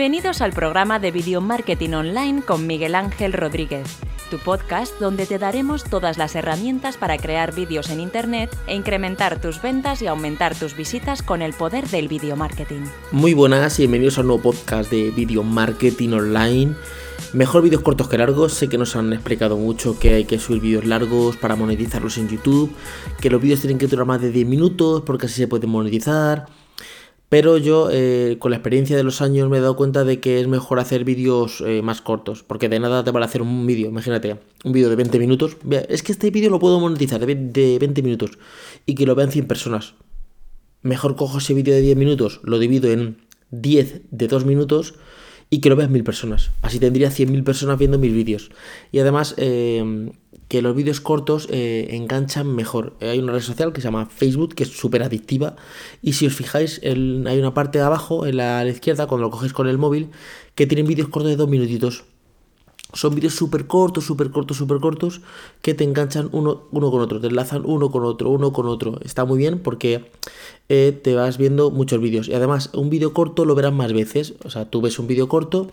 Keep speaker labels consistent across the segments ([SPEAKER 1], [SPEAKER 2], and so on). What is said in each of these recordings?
[SPEAKER 1] Bienvenidos al programa de Video Marketing Online con Miguel Ángel Rodríguez, tu podcast donde te daremos todas las herramientas para crear vídeos en Internet e incrementar tus ventas y aumentar tus visitas con el poder del video marketing.
[SPEAKER 2] Muy buenas y bienvenidos a un nuevo podcast de Video Marketing Online. Mejor vídeos cortos que largos, sé que nos han explicado mucho que hay que subir vídeos largos para monetizarlos en YouTube, que los vídeos tienen que durar más de 10 minutos porque así se pueden monetizar pero yo, eh, con la experiencia de los años, me he dado cuenta de que es mejor hacer vídeos eh, más cortos. Porque de nada te vale hacer un vídeo, imagínate, un vídeo de 20 minutos. Es que este vídeo lo puedo monetizar de 20 minutos y que lo vean 100 personas. Mejor cojo ese vídeo de 10 minutos, lo divido en 10 de 2 minutos y que lo vean 1000 personas. Así tendría 100.000 personas viendo mis vídeos. Y además, eh, que los vídeos cortos eh, enganchan mejor. Eh, hay una red social que se llama Facebook, que es súper adictiva, y si os fijáis, hay una parte de abajo, en la, izquierda, cuando lo cogéis con el móvil, que tienen vídeos cortos de dos minutitos. Son vídeos súper cortos, súper cortos, súper cortos, que te enganchan uno, uno con otro, te enlazan uno con otro, uno con otro. Está muy bien porque eh, te vas viendo muchos vídeos. Y además, un vídeo corto lo verás más veces. O sea, tú ves un vídeo corto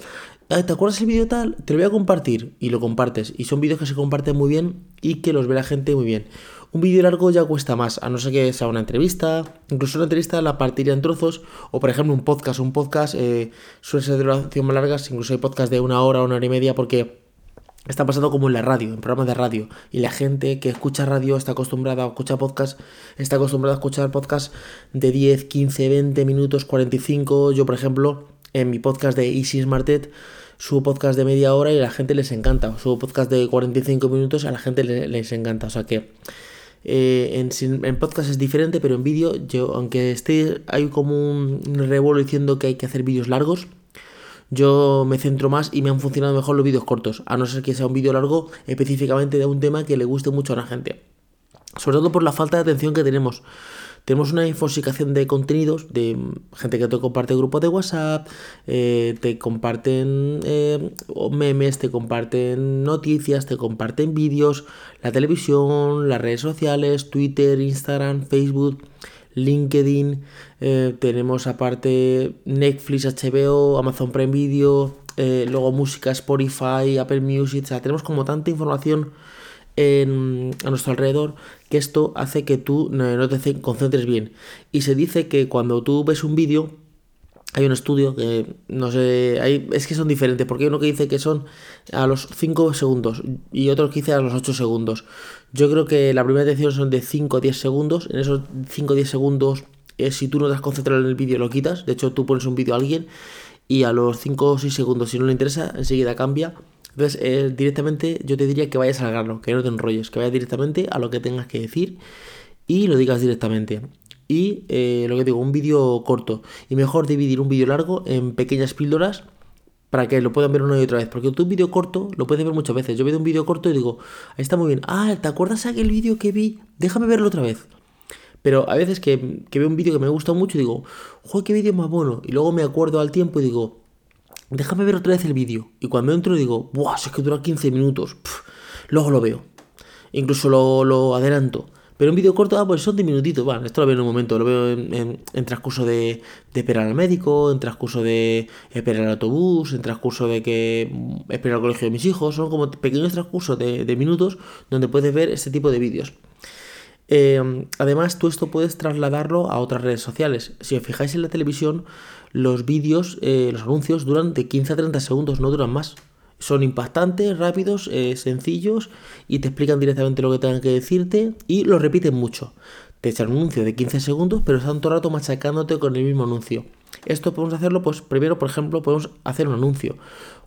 [SPEAKER 2] ¿te acuerdas el vídeo tal? Te lo voy a compartir y lo compartes. Y son vídeos que se comparten muy bien y que los ve la gente muy bien. Un vídeo largo ya cuesta más, a no ser que sea una entrevista. Incluso una entrevista la partiría en trozos. O por ejemplo un podcast. Un podcast eh, suele ser de duración más largas. Incluso hay podcast de una hora, una hora y media porque está pasando como en la radio, en programas de radio. Y la gente que escucha radio está acostumbrada a escuchar podcast, está acostumbrada a escuchar podcast de 10, 15, 20 minutos, 45. Yo, por ejemplo, en mi podcast de Easy Smartet subo podcast de media hora y a la gente les encanta. Subo podcast de 45 minutos y a la gente les, encanta. O sea que eh, en, podcast es diferente, pero en vídeo, yo, aunque esté, hay como un revuelo diciendo que hay que hacer vídeos largos, yo me centro más y me han funcionado mejor los vídeos cortos, a no ser que sea un vídeo largo específicamente de un tema que le guste mucho a la gente. Sobre todo por la falta de atención que tenemos. Tenemos una infosicación de contenidos de gente que te comparte grupos de WhatsApp, eh, te comparten eh, memes, te comparten noticias, te comparten vídeos, la televisión, las redes sociales, Twitter, Instagram, Facebook. LinkedIn, eh, tenemos aparte Netflix, HBO, Amazon Prime Video, luego música, Spotify, Apple Music, o sea, tenemos como tanta información a nuestro alrededor que esto hace que tú no te concentres bien. Y se dice que cuando tú ves un vídeo, hay un estudio que no sé, es que son diferentes, porque hay uno que dice que son a los 5 segundos y otro que dice a los 8 segundos. Yo creo que la primera atención son de 5 a 10 segundos. En esos 5 o 10 segundos, eh, si tú no te has concentrado en el vídeo, lo quitas. De hecho, tú pones un vídeo a alguien y a los 5 o 6 segundos, si no le interesa, enseguida cambia entonces, eh, directamente yo te diría que vayas al grano, que no te enrolles, que vayas directamente a lo que tengas que decir y lo digas directamente. Y eh, lo que digo, un vídeo corto. Y mejor dividir un vídeo largo en pequeñas píldoras para que lo puedan ver una y otra vez. Porque tú un vídeo corto lo puedes ver muchas veces. Yo veo un vídeo corto y digo, ahí está muy bien. Ah, ¿te acuerdas aquel vídeo que vi? Déjame verlo otra vez. Pero a veces que, veo un vídeo que me gusta mucho y digo, joder, qué vídeo más bueno. Y luego me acuerdo al tiempo y digo, déjame ver otra vez el vídeo. Y cuando entro digo, ¡buah! Es que dura 15 minutos. luego lo veo. Incluso lo, adelanto. Pero un vídeo corto, ah, pues son 10 minutitos. Bueno, esto lo veo en un momento. Lo veo en, transcurso de, esperar al médico, en transcurso de esperar al autobús, en transcurso de que mm, esperar al colegio de mis hijos. Son como pequeños transcursos de, de minutos donde puedes ver este tipo de vídeos. Eh, además, tú esto puedes trasladarlo a otras redes sociales. Si os fijáis en la televisión, los vídeos, eh, los anuncios duran de 15 a 30 segundos, no duran más. Son impactantes, rápidos, eh, sencillos y te explican directamente lo que tengan que decirte y lo repiten mucho. Te echan un anuncio de 15 segundos, pero están todo el rato machacándote con el mismo anuncio. Esto podemos hacerlo, pues primero, por ejemplo, podemos hacer un anuncio.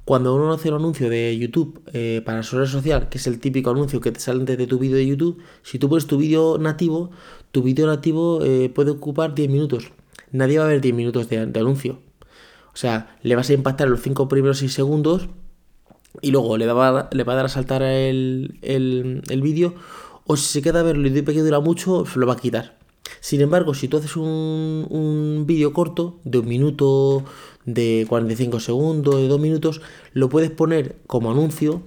[SPEAKER 2] Cuando uno hace un anuncio de YouTube eh, para su red social, que es el típico anuncio que te sale antes de tu vídeo de YouTube, si tú pones tu vídeo nativo, tu vídeo nativo puede ocupar 10 minutos nadie va a ver 10 minutos de, anuncio. O sea, le vas a impactar los 5 primeros 6 segundos y luego le, va, a dar a saltar el, el, vídeo. O si se queda a verlo y de que dura mucho, lo va a quitar. Sin embargo, si tú haces un, un vídeo corto de un minuto, de 45 segundos, de 2 minutos, lo puedes poner como anuncio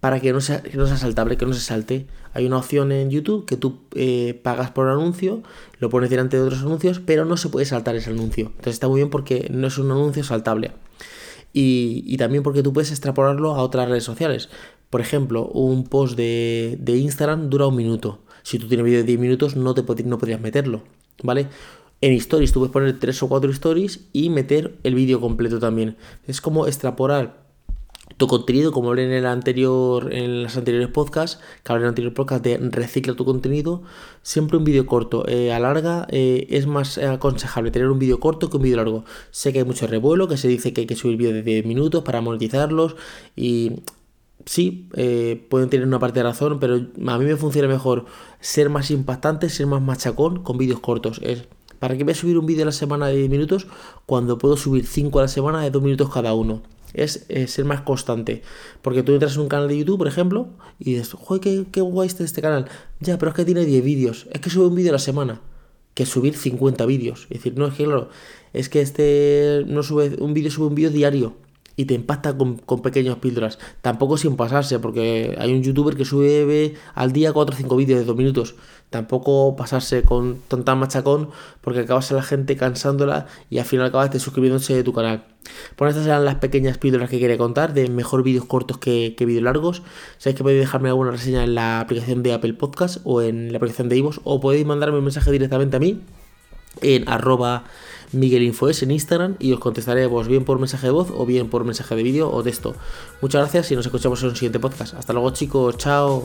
[SPEAKER 2] para que no sea, no sea saltable, que no se salte. Hay una opción en YouTube que tú eh, pagas por anuncio, lo pones delante de otros anuncios, pero no se puede saltar ese anuncio. Entonces está muy bien porque no es un anuncio saltable. y, también porque tú puedes extrapolarlo a otras redes sociales. Por ejemplo, un post de, Instagram dura un minuto. Si tú tienes vídeo de 10 minutos, no, te no podrías meterlo, ¿vale? En stories tú puedes poner 3 o 4 stories y meter el vídeo completo también. Es como extrapolar tu contenido, como hablé en el anterior, en los anteriores podcasts, que hablé en el anterior podcast de recicla tu contenido, siempre un vídeo corto. Eh, a larga eh, es más aconsejable tener un vídeo corto que un vídeo largo. Sé que hay mucho revuelo, que se dice que hay que subir vídeos de 10 minutos para monetizarlos y sí, eh, pueden tener una parte de razón, pero a mí me funciona mejor ser más impactante, ser más machacón con vídeos cortos. Es, ¿Para qué voy a subir un vídeo a la semana de 10 minutos cuando puedo subir 5 a la semana de 2 minutos cada uno? es ser más constante. Porque tú entras en un canal de YouTube, por ejemplo, y dices, joder, qué, qué guay está este canal. Ya, pero es que tiene 10 vídeos. Es que sube un vídeo a la semana. Que subir 50 vídeos. Es decir, no es que, claro, es que este no sube un vídeo, sube un vídeo diario y te impacta con, con pequeñas píldoras. Tampoco sin pasarse, porque hay un youtuber que sube al día 4 o 5 vídeos de 2 minutos. Tampoco pasarse con tanta machacón, porque acabas a la gente cansándola y al final acabas de suscribiéndose de tu canal. Por estas eran las pequeñas píldoras que quería contar, de mejor vídeos cortos que, que vídeos largos. Sabéis que podéis dejarme alguna reseña en la aplicación de Apple Podcast o en la aplicación de Ivos, o podéis mandarme un mensaje directamente a mí en arroba miguelinfoes en Instagram y os contestaré vos bien por mensaje de voz o bien por mensaje de vídeo o texto. Muchas gracias y nos escuchamos en un siguiente podcast. Hasta luego chicos, chao.